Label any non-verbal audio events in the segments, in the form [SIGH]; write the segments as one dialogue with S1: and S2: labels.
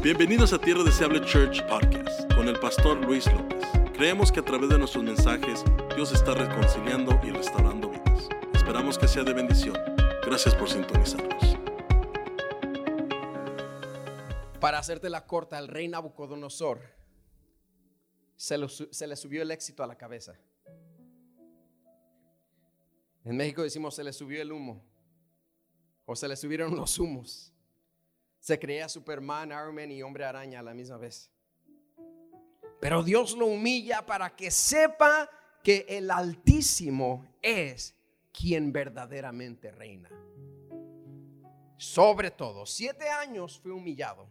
S1: Bienvenidos a Tierra Deseable Church Podcast con el pastor Luis López. Creemos que a través de nuestros mensajes Dios está reconciliando y restaurando vidas. Esperamos que sea de bendición. Gracias por sintonizarnos.
S2: Para hacerte la corta, el rey Nabucodonosor se, se le subió el éxito a la cabeza. En México decimos se le subió el humo o se le subieron los humos. Se creía Superman, Iron Man y hombre araña a la misma vez. Pero Dios lo humilla para que sepa que el Altísimo es quien verdaderamente reina. Sobre todo, siete años fue humillado.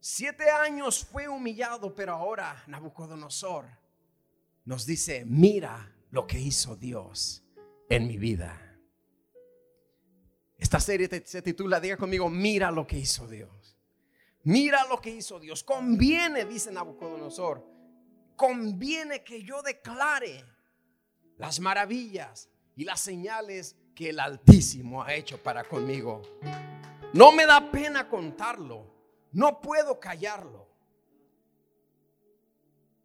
S2: Siete años fue humillado, pero ahora Nabucodonosor nos dice, mira lo que hizo Dios en mi vida. Esta serie se titula, diga conmigo, mira lo que hizo Dios. Mira lo que hizo Dios. Conviene, dice Nabucodonosor, conviene que yo declare las maravillas y las señales que el Altísimo ha hecho para conmigo. No me da pena contarlo. No puedo callarlo.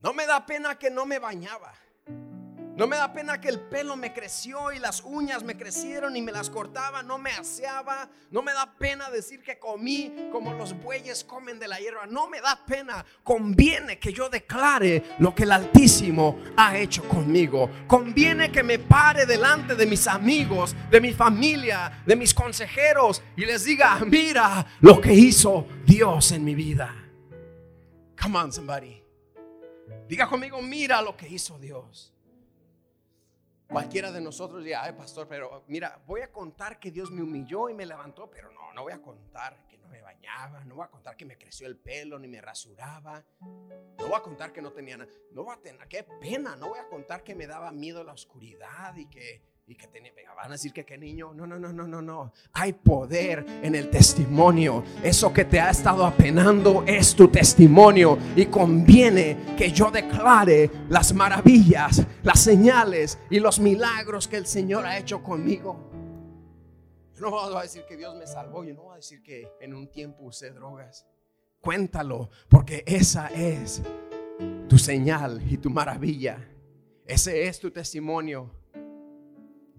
S2: No me da pena que no me bañaba. No me da pena que el pelo me creció y las uñas me crecieron y me las cortaba. No me aseaba. No me da pena decir que comí como los bueyes comen de la hierba. No me da pena. Conviene que yo declare lo que el Altísimo ha hecho conmigo. Conviene que me pare delante de mis amigos, de mi familia, de mis consejeros y les diga, mira lo que hizo Dios en mi vida. Come on, somebody. Diga conmigo, mira lo que hizo Dios. Cualquiera de nosotros diga, ay pastor, pero mira, voy a contar que Dios me humilló y me levantó, pero no, no voy a contar que no me bañaba, no voy a contar que me creció el pelo ni me rasuraba, no voy a contar que no tenía nada, no voy a tener, qué pena, no voy a contar que me daba miedo la oscuridad y que, y que van a decir que qué niño, no, no, no, no, no, no, hay poder en el testimonio, eso que te ha estado apenando es tu testimonio y conviene que yo declare las maravillas, las señales y los milagros que el Señor ha hecho conmigo. Yo no voy a decir que Dios me salvó, yo no voy a decir que en un tiempo usé drogas. Cuéntalo, porque esa es tu señal y tu maravilla. Ese es tu testimonio.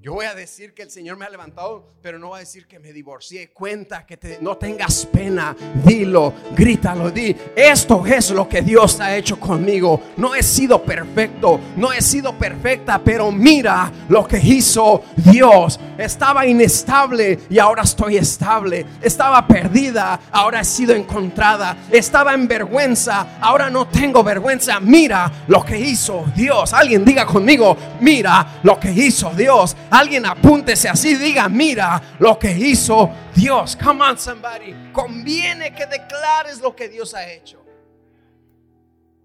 S2: Yo voy a decir que el Señor me ha levantado, pero no voy a decir que me divorcié. Cuenta que no tengas pena. Dilo, grítalo, di. Esto es lo que Dios ha hecho conmigo. No he sido perfecto, no he sido perfecta, pero mira lo que hizo Dios. Estaba inestable y ahora estoy estable. Estaba perdida, ahora he sido encontrada. Estaba en vergüenza, ahora no tengo vergüenza. Mira lo que hizo Dios. Alguien diga conmigo, mira lo que hizo Dios. Alguien apúntese así, diga, mira lo que hizo Dios. Come on, somebody. Conviene que declares lo que Dios ha hecho.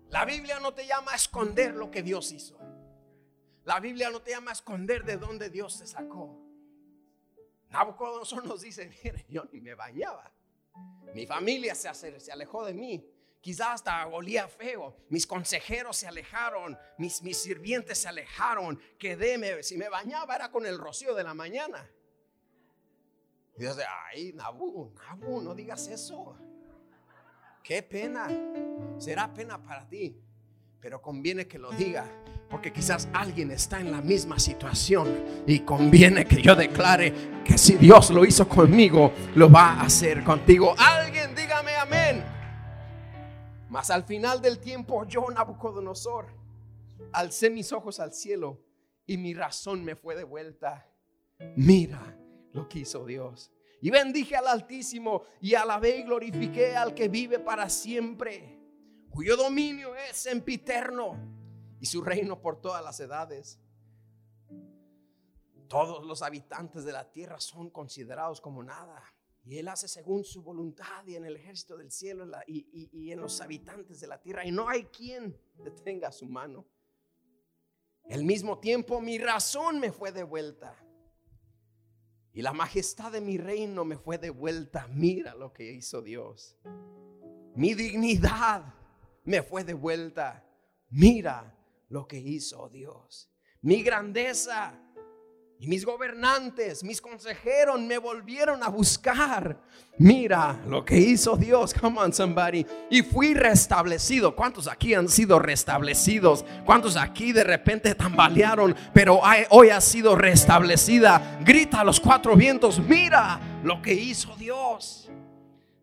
S2: La Biblia no te llama a esconder lo que Dios hizo. La Biblia no te llama a esconder de dónde Dios te sacó. Nabucodonosor nos dice, mire, yo ni me bañaba. Mi familia se, se alejó de mí. Quizás hasta olía feo. Mis consejeros se alejaron. Mis, mis sirvientes se alejaron. Quedé, me- si me bañaba era con el rocío de la mañana. Y Dios dice, ay, Nabu, Nabu, no digas eso. Qué pena. Será pena para ti. Pero conviene que lo diga. Porque quizás alguien está en la misma situación. Y conviene que yo declare que si Dios lo hizo conmigo, lo va a hacer contigo. Alguien. Mas al final del tiempo yo, Nabucodonosor, alcé mis ojos al cielo y mi razón me fue de vuelta. Mira lo que hizo Dios. Y bendije al Altísimo y alabé y glorifiqué al que vive para siempre, cuyo dominio es sempiterno y su reino por todas las edades. Todos los habitantes de la tierra son considerados como nada. Y Él hace según su voluntad y en el ejército del cielo y, y- y en los habitantes de la tierra. Y no hay quien detenga su mano. Al mismo tiempo mi razón me fue devuelta. Y la majestad de mi reino me fue devuelta. Mira lo que hizo Dios. Mi dignidad me fue devuelta. Mira lo que hizo Dios. Mi grandeza Y mis gobernantes, mis consejeros me volvieron a buscar. Mira lo que hizo Dios. Come on, somebody. Y fui restablecido. ¿Cuántos aquí han sido restablecidos? ¿Cuántos aquí de repente tambalearon? Pero hoy ha sido restablecida. Grita a los cuatro vientos. Mira lo que hizo Dios.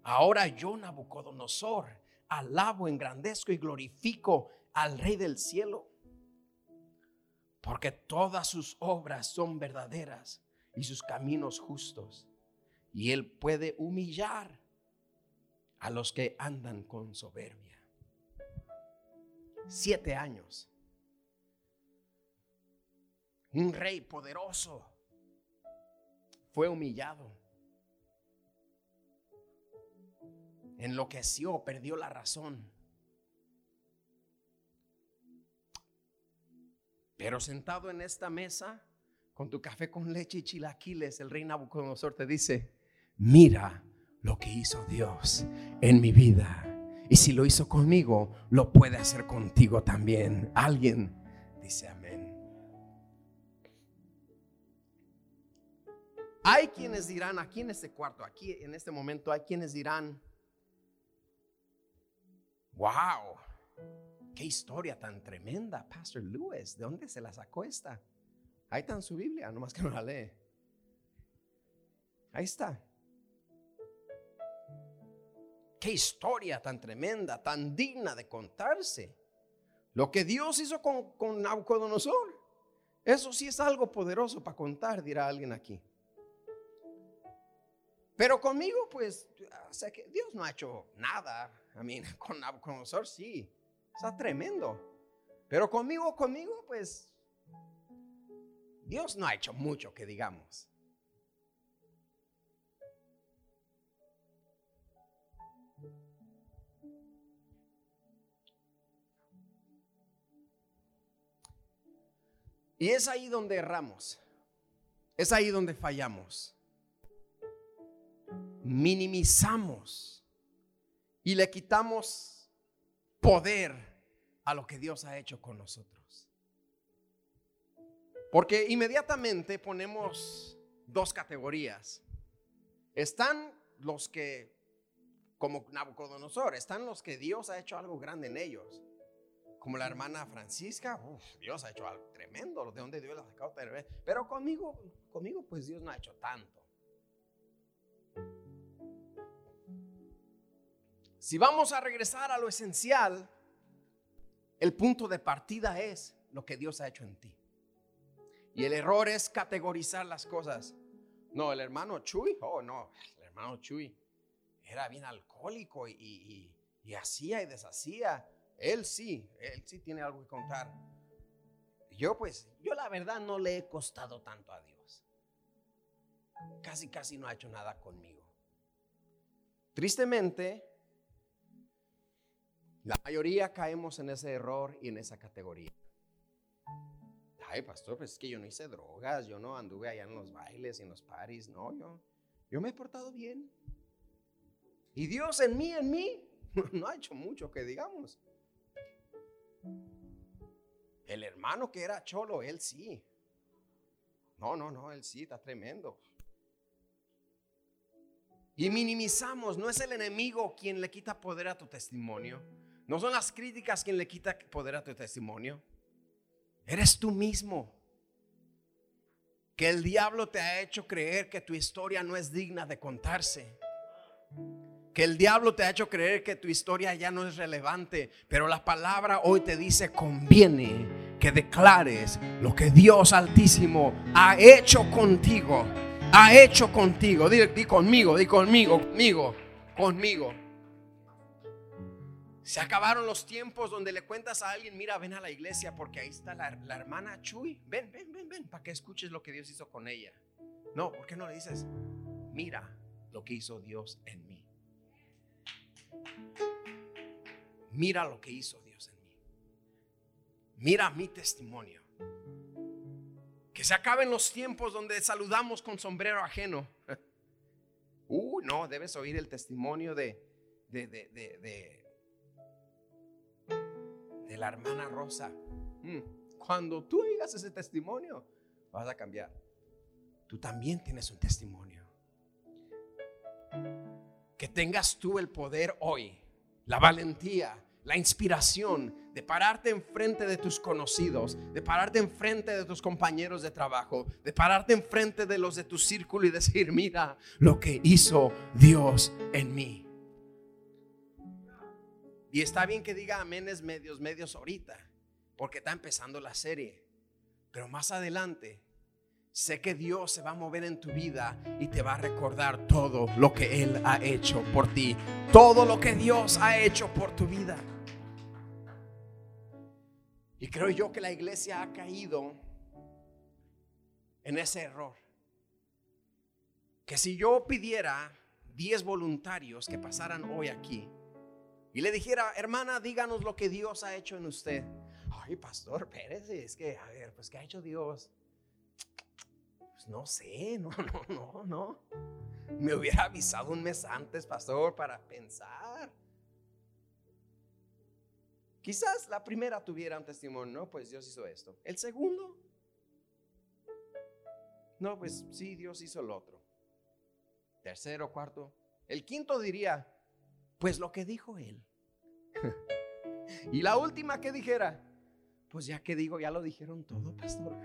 S2: Ahora yo, Nabucodonosor, alabo, engrandezco y glorifico al Rey del cielo porque todas sus obras son verdaderas y sus caminos justos. Y Él puede humillar a los que andan con soberbia. Siete años. Un rey poderoso fue humillado. Enloqueció, perdió la razón. Pero sentado en esta mesa, con tu café con leche y chilaquiles, el rey Nabucodonosor te dice, mira lo que hizo Dios en mi vida. Y si lo hizo conmigo, lo puede hacer contigo también. Alguien dice amén. Hay quienes dirán, aquí en este cuarto, aquí en este momento, hay quienes dirán, wow, Qué historia tan tremenda, Pastor Lewis. ¿De dónde se la sacó esta? Ahí está en su Biblia, nomás que no la lee. Ahí está. Qué historia tan tremenda, tan digna de contarse. Lo que Dios hizo con, con Nabucodonosor. Eso sí es algo poderoso para contar, dirá alguien aquí. Pero conmigo, pues, o sea que Dios no ha hecho nada. A mí, [LAUGHS] con Nabucodonosor sí. Está tremendo. Pero conmigo, conmigo, pues Dios no ha hecho mucho que digamos. Y es ahí donde erramos. Es ahí donde fallamos. Minimizamos y le quitamos poder a lo que Dios ha hecho con nosotros. Porque inmediatamente ponemos dos categorías. Están los que, como Nabucodonosor, están los que Dios ha hecho algo grande en ellos. Como la hermana Francisca, Dios ha hecho algo tremendo, de donde Dios la ha sacado. Pero conmigo, conmigo, pues Dios no ha hecho tanto. Si vamos a regresar a lo esencial, el punto de partida es lo que Dios ha hecho en ti. Y el error es categorizar las cosas. No, el hermano Chuy, oh no, el hermano Chuy era bien alcohólico y, hacía y deshacía. Él sí, él sí tiene algo que contar. Yo pues, yo la verdad no le he costado tanto a Dios. Casi, casi no ha hecho nada conmigo. Tristemente, la mayoría caemos en ese error y en esa categoría. Ay, pastor, pues es que yo no hice drogas, yo no anduve allá en los bailes y en los paris, no, yo, yo me he portado bien. Y Dios en mí, en mí, [LAUGHS] no ha hecho mucho que digamos. El hermano que era cholo, él sí. No, no, no, él sí, está tremendo. Y minimizamos, no es el enemigo quien le quita poder a tu testimonio. No son las críticas quien le quita poder a tu testimonio. Eres tú mismo. Que el diablo te ha hecho creer que tu historia no es digna de contarse. Que el diablo te ha hecho creer que tu historia ya no es relevante. Pero la palabra hoy te dice, conviene que declares lo que Dios Altísimo ha hecho contigo. Ha hecho contigo. Di, di conmigo, di conmigo, conmigo, conmigo. Se acabaron los tiempos donde le cuentas a alguien, mira, ven a la iglesia porque ahí está la, hermana Chuy. Ven, ven, ven, ven, para que escuches lo que Dios hizo con ella. No, ¿por qué no le dices, mira lo que hizo Dios en mí? Mira lo que hizo Dios en mí. Mira mi testimonio. Que se acaben los tiempos donde saludamos con sombrero ajeno. [LAUGHS] Uh, no, debes oír el testimonio de, de, de, de de la hermana Rosa. Mm, cuando tú digas ese testimonio, vas a cambiar. tú también tienes un testimonio. Que tengas tú el poder hoy, la valentía, la inspiración de pararte enfrente de tus conocidos, de pararte enfrente de tus compañeros de trabajo, de pararte enfrente de los de tu círculo y decir, mira lo que hizo Dios en mí. Y está bien que diga aménes medios, medios ahorita, porque está empezando la serie. Pero más adelante, sé que Dios se va a mover en tu vida y te va a recordar todo lo que Él ha hecho por ti. Todo lo que Dios ha hecho por tu vida. Y creo yo que la iglesia ha caído en ese error. Que si yo pidiera 10 voluntarios que pasaran hoy aquí y le dijera, hermana, díganos lo que Dios ha hecho en usted. Ay, pastor, espérese, es que, a ver, pues, ¿qué ha hecho Dios? Pues no sé, [LAUGHS] no, no, no, no. Me hubiera avisado un mes antes, pastor, para pensar. Quizás la primera tuviera un testimonio, no, pues Dios hizo esto. El segundo, no, pues sí, Dios hizo el otro. Tercero, cuarto. El quinto diría, pues lo que dijo él. [LAUGHS] y la última que dijera, pues ya que digo, ya lo dijeron todo, pastor.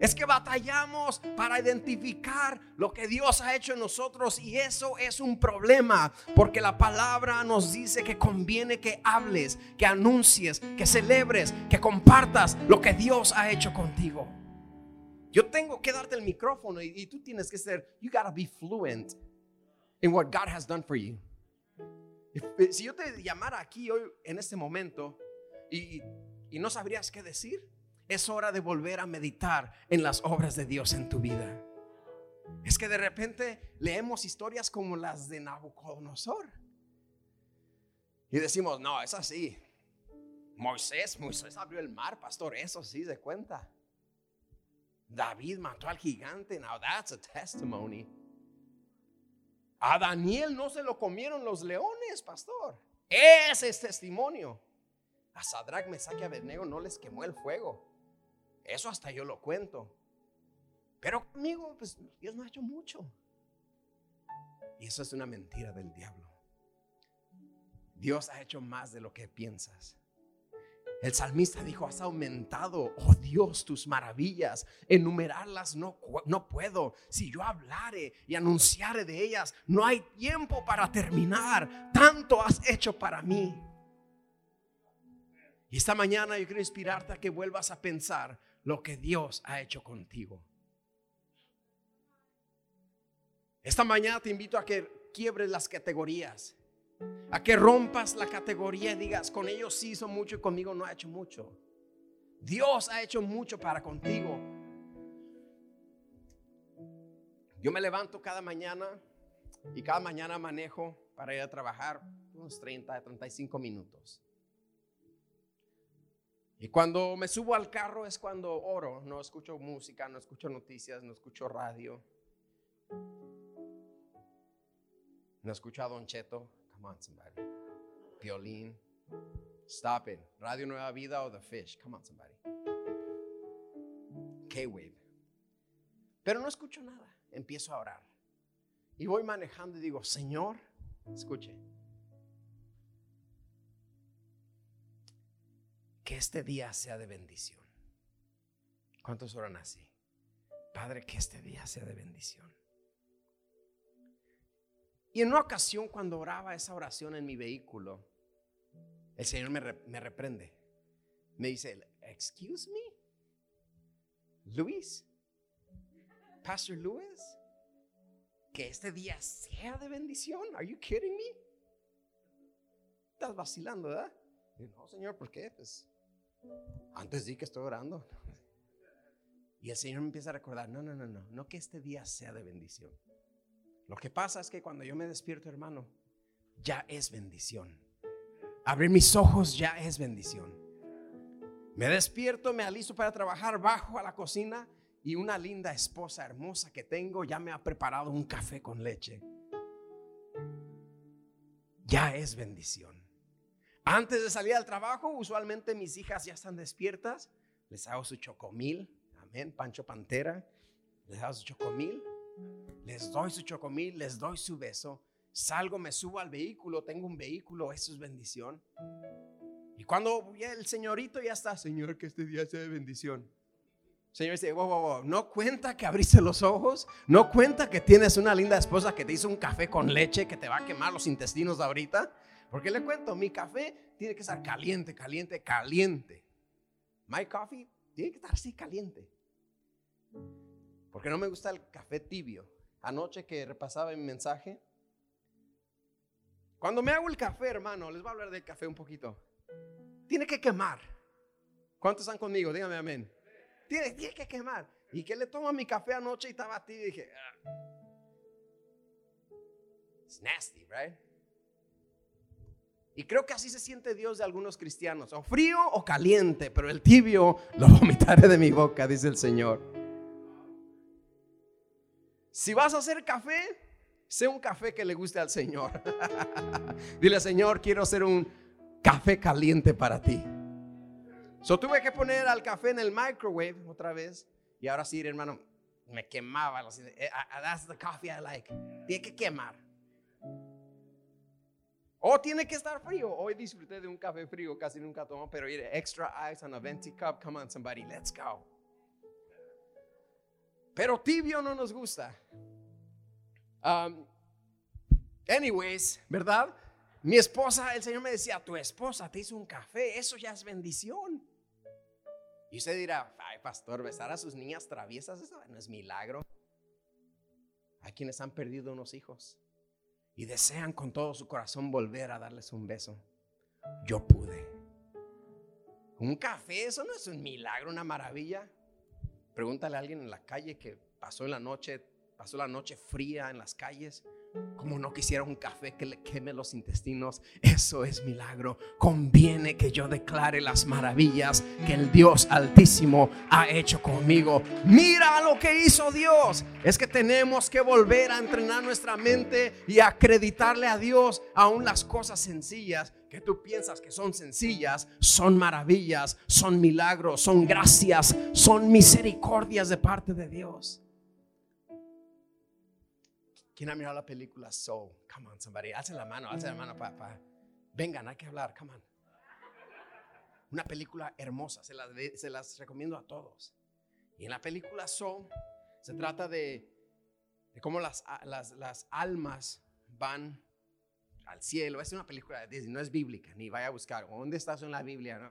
S2: Es que batallamos para identificar lo que Dios ha hecho en nosotros y eso es un problema porque la palabra nos dice que conviene que hables, que anuncies, que celebres, que compartas lo que Dios ha hecho contigo. Yo tengo que darte el micrófono y, tú tienes que ser, you gotta be fluent in what God has done for you. Si yo te llamara aquí hoy en este momento y, no sabrías qué decir, es hora de volver a meditar en las obras de Dios en tu vida. Es que de repente leemos historias como las de Nabucodonosor. Y decimos, no, es así. Moisés, Moisés abrió el mar, pastor, eso sí se cuenta. David mató al gigante, now that's a testimony. A Daniel no se lo comieron los leones, pastor. Ese es testimonio. A Sadrach, Mesach y Abednego no les quemó el fuego. Eso hasta yo lo cuento. Pero conmigo, pues Dios no ha hecho mucho. Y eso es una mentira del diablo. Dios ha hecho más de lo que piensas. El salmista dijo, has aumentado, oh Dios, tus maravillas. Enumerarlas no, no puedo. Si yo hablare y anunciare de ellas, no hay tiempo para terminar. Tanto has hecho para mí. Y esta mañana yo quiero inspirarte a que vuelvas a pensar lo que Dios ha hecho contigo. Esta mañana te invito a que quiebres las categorías, a que rompas la categoría y digas, con ellos sí hizo mucho y conmigo no ha hecho mucho. Dios ha hecho mucho para contigo. Yo me levanto cada mañana y cada mañana manejo para ir a trabajar unos 30, 35 minutos. Y cuando me subo al carro es cuando oro, no escucho música, no escucho noticias, no escucho radio. No escucho a Don Cheto. Come on, somebody. Violín. Stop it. Radio Nueva Vida o The Fish. Come on, somebody. K-Wave. Pero no escucho nada. Empiezo a orar. Y voy manejando y digo, Señor, escuche. que este día sea de bendición. ¿Cuántos oran así? Padre, que este día sea de bendición. Y en una ocasión cuando oraba esa oración en mi vehículo, el Señor me, reprende. Me dice, excuse me, Luis, Pastor Luis, que este día sea de bendición. Are you kidding me? Estás vacilando, ¿verdad? no, Señor, ¿por qué? Pues antes di que estoy orando. [LAUGHS] Y el Señor me empieza a recordar, no, no, no, no, no que este día sea de bendición. Lo que pasa es que cuando yo me despierto, hermano, ya es bendición. Abrir mis ojos ya es bendición. Me despierto, me alisto para trabajar, bajo a la cocina y una linda esposa hermosa que tengo ya me ha preparado un café con leche. Ya es bendición. Antes de salir al trabajo, usualmente mis hijas ya están despiertas. Les hago su chocomil, amén, Pancho Pantera. les doy su chocomil, les doy su chocomil, les doy su beso, salgo, me subo al vehículo, tengo un vehículo, eso es bendición. Y cuando el señorito ya está, Señor, que este día sea de bendición. Señor dice, wow, wow, wow, no cuenta que abriste los ojos, no cuenta que tienes una linda esposa que te hizo un café con leche que te va a quemar los intestinos de ahorita. Porque le cuento, mi café tiene que estar caliente, caliente, caliente. My coffee tiene que estar así caliente. Porque no me gusta el café tibio. Anoche que repasaba mi mensaje, cuando me hago el café, hermano, les voy a hablar del café un poquito. Tiene que quemar. ¿Cuántos están conmigo? Dígame amén. Tiene, tiene que quemar. Y que le tomo mi café anoche y estaba tibio dije, ah. it's nasty, right? Y creo que así se siente Dios de algunos cristianos, o frío o caliente, pero el tibio lo [LAUGHS] vomitaré de mi boca, dice el Señor. Si vas a hacer café, sé un café que le guste al Señor. [LAUGHS] Dile, Señor, quiero hacer un café caliente para ti. So tuve que poner al café en el microwave otra vez. Y ahora sí, hermano, me quemaba. Eh, that's the coffee I like. Tiene que quemar. O tiene que estar frío. Hoy disfruté de un café frío, casi nunca tomo, pero extra ice on a venti cup. Come on, somebody, let's go. Pero tibio no nos gusta. Um, anyways, ¿verdad? Mi esposa, el Señor me decía, tu esposa te hizo un café, eso ya es bendición. Y usted dirá, ay, pastor, besar a sus niñas traviesas, eso no es milagro. Hay quienes han perdido unos hijos y desean con todo su corazón volver a darles un beso. Yo pude. Un café, eso no es un milagro, una maravilla. Pregúntale a alguien en la calle que pasó la noche, pasó la noche fría en las calles como no quisiera un café que le queme los intestinos, eso es milagro. Conviene que yo declare las maravillas que el Dios Altísimo ha hecho conmigo. Mira lo que hizo Dios. Es que tenemos que volver a entrenar nuestra mente y acreditarle a Dios aún las cosas sencillas que tú piensas que son sencillas, son maravillas, son milagros, son gracias, son misericordias de parte de Dios. ¿Quién ha mirado la película Soul? Come on, somebody. Alce la mano, alce la mano, papá. Vengan, hay que hablar, come on. Una película hermosa, se las, se las recomiendo a todos. Y en la película Soul se trata de, de cómo las, las, las, almas van al cielo. Es una película de Disney, no es bíblica, ni vaya a buscar. ¿Dónde estás en la Biblia? No.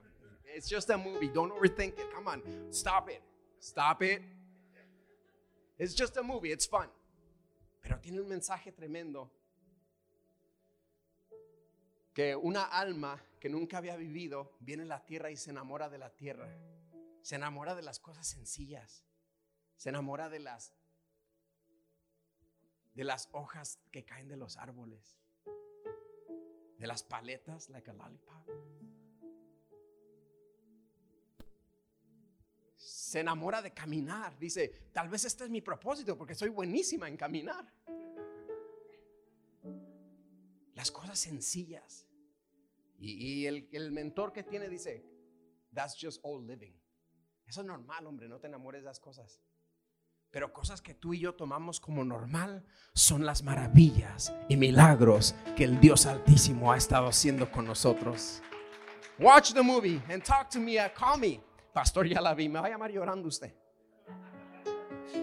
S2: It's just a movie. Don't overthink it. Come on, stop it. Stop it. It's just a movie. It's fun. Pero tiene un mensaje tremendo. Que una alma que nunca había vivido viene a la tierra y se enamora de la tierra. Se enamora de las cosas sencillas. Se enamora de las de las hojas que caen de los árboles. De las paletas like a lollipop. se enamora de caminar. Dice, tal vez este es mi propósito porque soy buenísima en caminar. Las cosas sencillas. Y, el, mentor que tiene dice, that's just all living. Eso es normal, hombre, no te enamores de las cosas. Pero cosas que tú y yo tomamos como normal son las maravillas y milagros que el Dios Altísimo ha estado haciendo con nosotros. Watch the movie and talk to me, uh, call me. Pastor, ya la vi, me va a llamar llorando usted.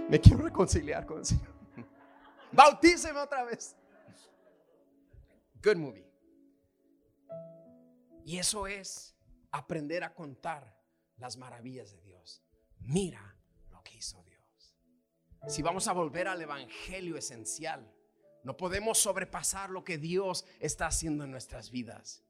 S2: Me quiero reconciliar con el Señor. [LAUGHS] Bautíceme otra vez. Good movie. Y eso es aprender a contar las maravillas de Dios. Mira Si vamos a volver al Evangelio esencial, no podemos sobrepasar lo que Dios está haciendo en nuestras vidas.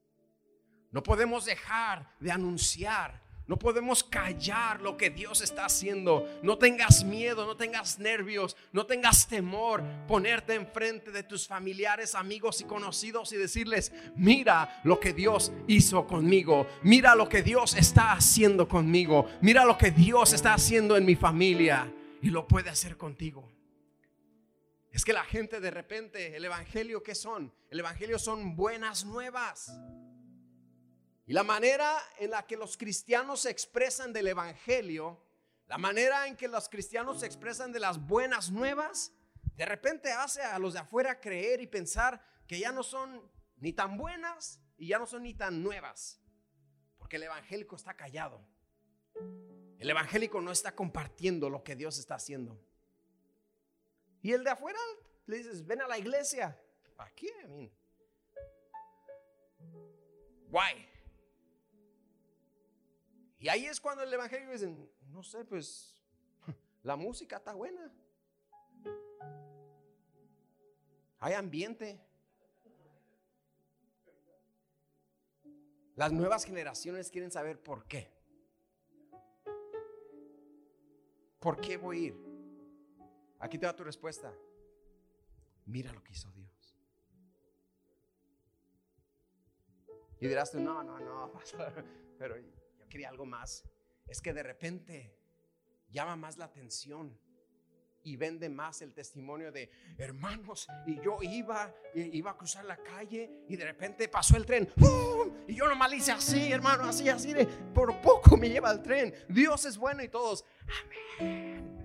S2: No podemos dejar de anunciar no podemos callar lo que Dios está haciendo. No tengas miedo, no tengas nervios, no tengas temor. Ponerte enfrente de tus familiares, amigos y conocidos y decirles, mira lo que Dios hizo conmigo. Mira lo que Dios está haciendo conmigo. Mira lo que Dios está haciendo en mi familia. Y lo puede hacer contigo. Es que la gente de repente, el Evangelio, ¿qué son? El Evangelio son buenas nuevas. Y la manera en la que los cristianos se expresan del Evangelio La manera en que los cristianos se expresan de las buenas nuevas, de repente hace a los de afuera creer y pensar que ya no son ni tan buenas y ya no son ni tan nuevas. Porque el evangélico está callado. El evangélico no está compartiendo lo que Dios está haciendo. Y el de afuera le dices, ven a la iglesia. ¿Para qué? I why? Y ahí es cuando el evangelio dice, no sé, pues [LAUGHS] la música está buena. Hay ambiente. Las nuevas generaciones quieren saber por qué. ¿Por qué voy a ir? Aquí te da tu respuesta. Mira lo que hizo Dios. Y dirás tú, no, no, no, [LAUGHS] pero yo quería algo más. Es que de repente llama más la atención y vende más el testimonio de hermanos. Y yo iba, iba a cruzar la calle y de repente pasó el tren. Y yo nomás hice así, hermano, así, así. De, por poco me lleva el tren. Dios es bueno y todos, amén.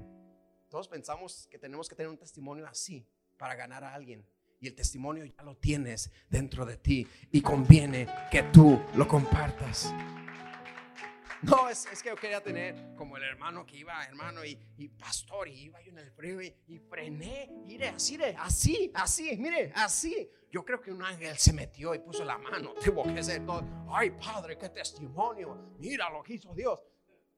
S2: Todos pensamos que tenemos que tener un testimonio así para ganar a alguien. Y el testimonio ya lo tienes dentro de ti y conviene que tú lo compartas. No, es, que yo quería tener como el hermano que iba, hermano, y, pastor, y iba yo en el frío y, frené, mire, así, así, así, mire, así. Yo creo que un ángel se metió y puso la mano, [LAUGHS] tuvo que ser todo, ay padre, qué testimonio, mira lo hizo Dios.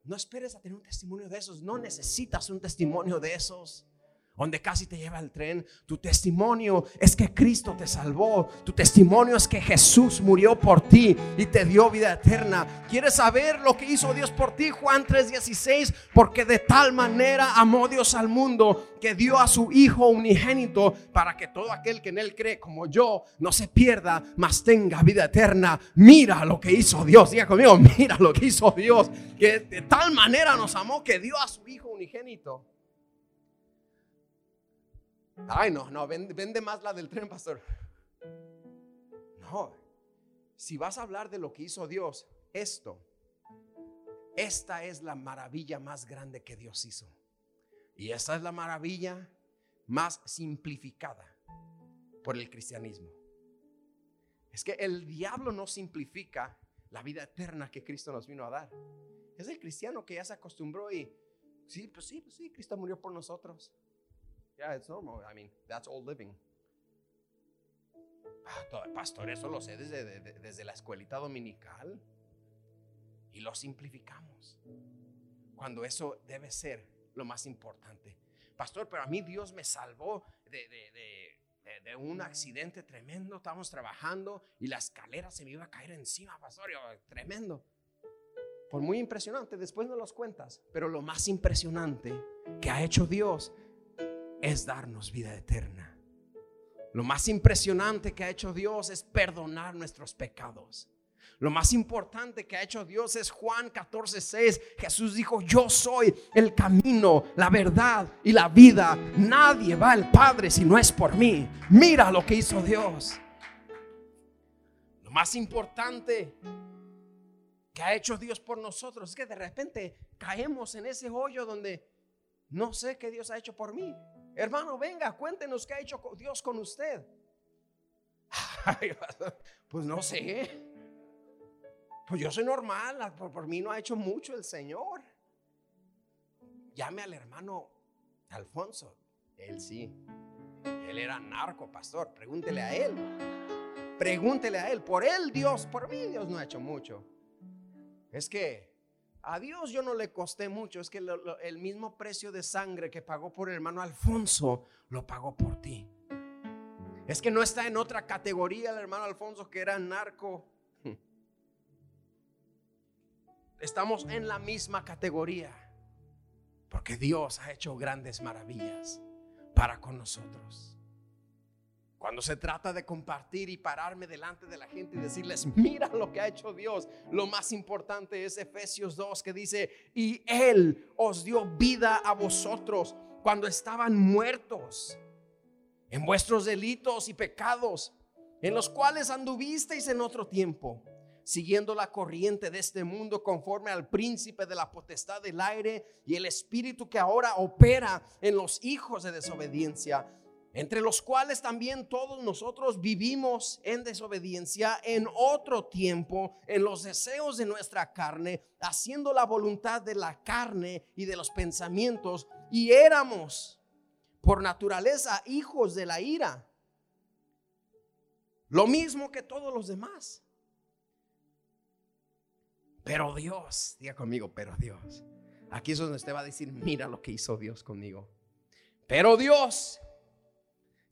S2: No esperes a tener un testimonio de esos, no necesitas un testimonio de esos donde casi te lleva el tren. Tu testimonio es que Cristo te salvó. Tu testimonio es que Jesús murió por ti y te dio vida eterna. ¿Quieres saber lo que hizo Dios por ti? Juan 3:16, porque de tal manera amó Dios al mundo que dio a su Hijo unigénito para que todo aquel que en él cree como yo no se pierda, mas tenga vida eterna. Mira lo que hizo Dios. Diga conmigo, mira lo que hizo Dios. Que de tal manera nos amó que dio a su Hijo unigénito. Ay, no, no, vende, más la del tren, pastor. No, si vas a hablar de lo que hizo Dios, esto, esta es la maravilla más grande que Dios hizo. Y esta es la maravilla más simplificada por el cristianismo. Es que el diablo no simplifica la vida eterna que Cristo nos vino a dar. Es el cristiano que ya se acostumbró y, sí, pues sí, pues sí, Cristo murió por nosotros. Yeah, it's normal. I mean, that's all living. Pastor, eso lo sé desde, desde la escuelita dominical. Y lo simplificamos. Cuando eso debe ser lo más importante. Pastor, pero a mí Dios me salvó de, de, un accidente tremendo. Estábamos trabajando y la escalera se me iba a caer encima, pastor. tremendo. Por muy impresionante, después no los cuentas. Pero lo más impresionante que ha hecho Dios es darnos vida eterna. Lo más impresionante que ha hecho Dios es perdonar nuestros pecados. Lo más importante que ha hecho Dios es Juan 14, 6. Jesús dijo, yo soy el camino, la verdad y la vida. Nadie va al Padre si no es por mí. Mira lo que hizo Dios. Lo más importante que ha hecho Dios por nosotros es que de repente caemos en ese hoyo donde no sé qué Dios ha hecho por mí. Hermano, venga, cuéntenos qué ha hecho Dios con usted. [LAUGHS] pues no sé. Pues yo soy normal, por, mí no ha hecho mucho el Señor. Llame al hermano Alfonso. Él sí. Él era narco, pastor. Pregúntele a él. Pregúntele a él. Por él Dios, por mí Dios no ha hecho mucho. Es que a Dios yo no le costé mucho, es que el mismo precio de sangre que pagó por el hermano Alfonso, lo pagó por ti. Es que no está en otra categoría el hermano Alfonso que era narco. [LAUGHS] Estamos en la misma categoría. Porque Dios ha hecho grandes maravillas para con nosotros. Cuando se trata de compartir y pararme delante de la gente y decirles, mira lo que ha hecho Dios, lo más importante es Efesios 2 que dice, y Él os dio vida a vosotros cuando estaban muertos en vuestros delitos y pecados, en los cuales anduvisteis en otro tiempo siguiendo la corriente de este mundo conforme al príncipe de la potestad del aire y el espíritu que ahora opera en los hijos de desobediencia, entre los cuales también todos nosotros vivimos en desobediencia en otro tiempo, en los deseos de nuestra carne, haciendo la voluntad de la carne y de los pensamientos, y éramos por naturaleza hijos de la ira, lo mismo que todos los demás. Pero Dios, diga conmigo, pero Dios. Aquí es donde usted va a decir, mira lo que hizo Dios conmigo. Pero Dios,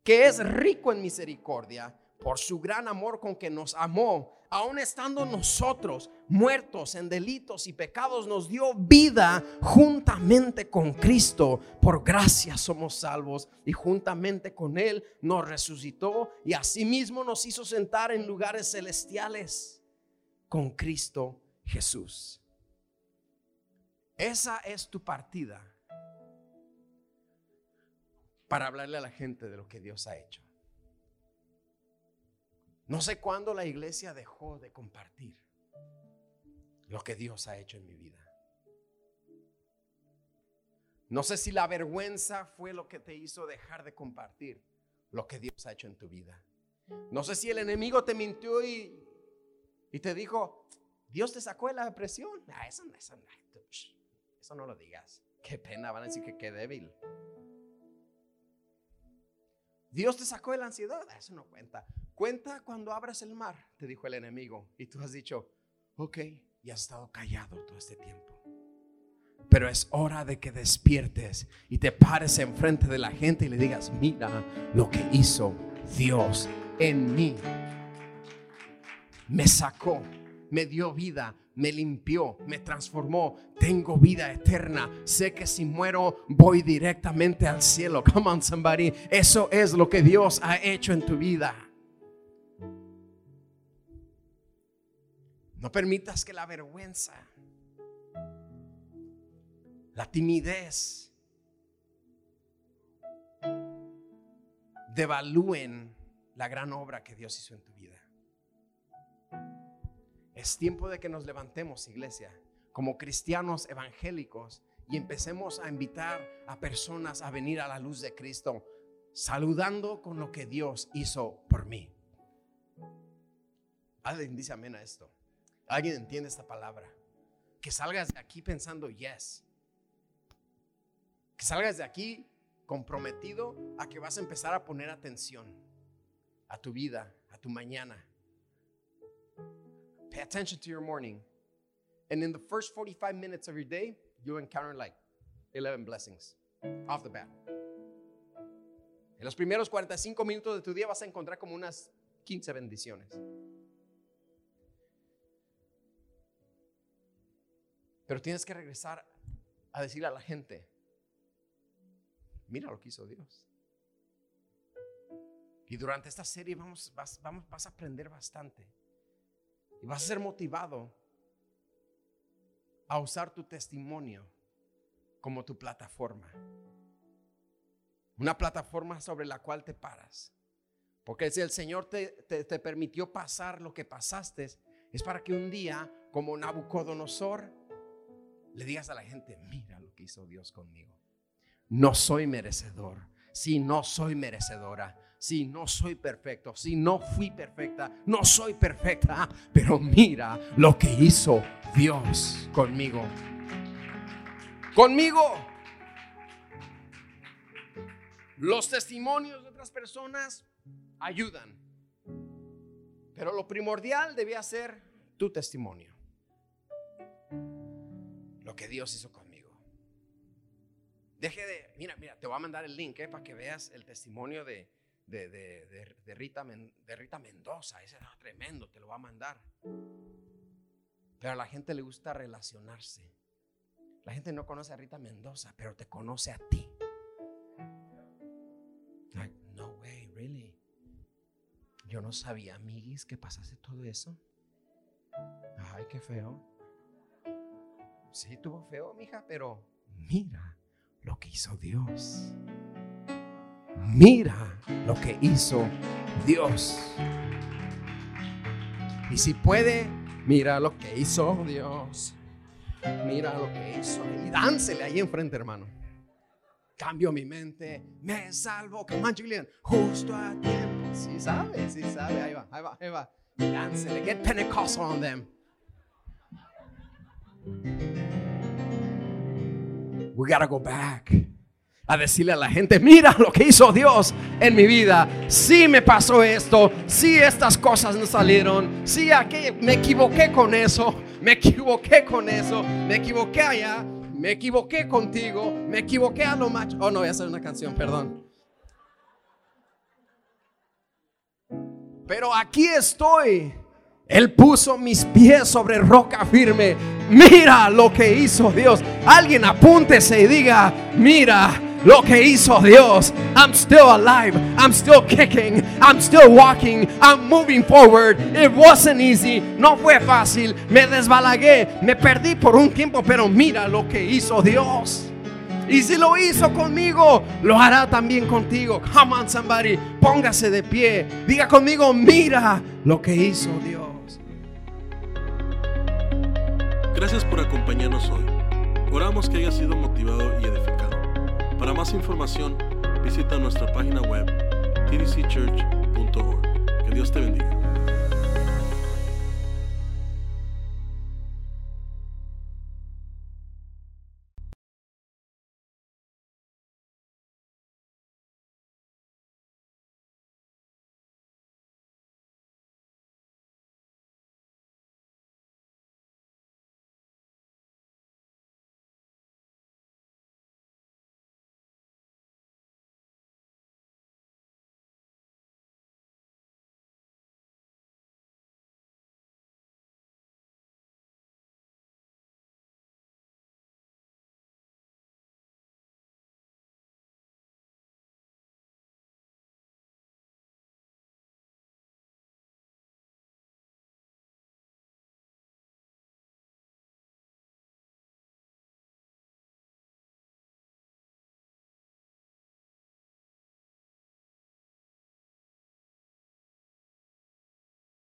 S2: que es rico en misericordia, por su gran amor con que nos amó, aun estando nosotros muertos en delitos y pecados, nos dio vida juntamente con Cristo. Por gracia somos salvos y juntamente con Él nos resucitó y asimismo nos hizo sentar en lugares celestiales con Cristo Jesús. Esa es tu partida para hablarle a la gente de lo que Dios ha hecho. No sé cuándo la iglesia dejó de compartir lo que Dios ha hecho en mi vida. No sé si la vergüenza fue lo que te hizo dejar de compartir lo que Dios ha hecho en tu vida. No sé si el enemigo te mintió y, y te dijo, Dios te sacó de la depresión. Ah, eso, eso, eso no lo digas. Qué pena, van a decir que qué débil. Dios te sacó de la ansiedad. Ah, eso no cuenta. Cuenta cuando abras el mar, te dijo el enemigo. Y tú has dicho, ok, y has estado callado todo este tiempo. Pero es hora de que despiertes y te pares enfrente de la gente y le digas, mira lo que hizo Dios en mí. Me sacó me dio vida, me limpió, me transformó. Tengo vida eterna. Sé que si muero voy directamente al cielo. Come on, somebody. Eso es lo que Dios ha hecho en tu vida. No permitas que la vergüenza, la timidez, devalúen la gran obra que Dios hizo en tu vida. Es tiempo de que nos levantemos, iglesia, como cristianos evangélicos y empecemos a invitar a personas a venir a la luz de Cristo, saludando con lo que Dios hizo por mí. Alguien dice amén a esto. Alguien entiende esta palabra. Que salgas de aquí pensando, yes. Que salgas de aquí comprometido a que vas a empezar a poner atención a tu vida, a tu mañana, Pay attention to your morning. And in the first 45 minutes of your day, you'll encounter like 11 blessings off the bat. En los primeros 45 minutos de tu día vas a encontrar como unas 15 bendiciones. Pero tienes que regresar a decirle a la gente, mira lo que hizo Dios. Y durante esta serie vamos, vas, vas a aprender bastante. Y vas a ser motivado a usar tu testimonio como tu plataforma. Una plataforma sobre la cual te paras. Porque si el Señor te, permitió pasar lo que pasaste, es para que un día, como Nabucodonosor, le digas a la gente, mira lo que hizo Dios conmigo. No soy merecedor. Si no soy merecedora si no soy perfecto, si no fui perfecta, no soy perfecta, pero mira lo que hizo Dios conmigo. Conmigo. Los testimonios de otras personas ayudan, pero lo primordial debía ser tu testimonio. Lo que Dios hizo conmigo. Deje de, mira, mira, te voy a mandar el link eh, para que veas el testimonio de, de, Rita, de Rita Mendoza. Ese era tremendo, te lo va a mandar. Pero a la gente le gusta relacionarse. La gente no conoce a Rita Mendoza, pero te conoce a ti. no way, really. Yo no sabía, amiguis, que pasase todo eso. Ay, qué feo. Sí, tuvo feo, mija, pero mira lo que hizo Dios. Mira lo que hizo Dios. Y si puede, Mira lo que hizo Dios. Mira lo que hizo. Y dánsele ahí enfrente, hermano. Cambio mi mente, me salvo. Come on, Julian. Justo a tiempo. Sí sabe, sí sabe. Ahí va, ahí va, ahí va. Dánsele. Get Pentecostal on them. We gotta go back a decirle a la gente, mira lo que hizo Dios en mi vida. Sí me pasó esto, sí estas cosas no salieron, sí aquí me equivoqué con eso, me equivoqué con eso, me equivoqué allá, me equivoqué contigo, me equivoqué a lo macho. Oh, no, voy a hacer una canción, perdón. Pero aquí estoy. Él puso mis pies sobre roca firme. Mira lo que hizo Dios. Alguien apúntese y diga, mira lo que hizo Dios. I'm still alive. I'm still kicking. I'm still walking. I'm moving forward. It wasn't easy. No fue fácil. Me desbalagué. Me perdí por un tiempo. Pero mira lo que hizo Dios. Y si lo hizo conmigo, lo hará también contigo. Come on, somebody. Póngase de pie. Diga conmigo, mira lo que hizo Dios.
S1: Gracias por acompañarnos hoy. Oramos que haya sido motivado y edificado. Para más información, visita nuestra página web tdcchurch.org. Que Dios te bendiga.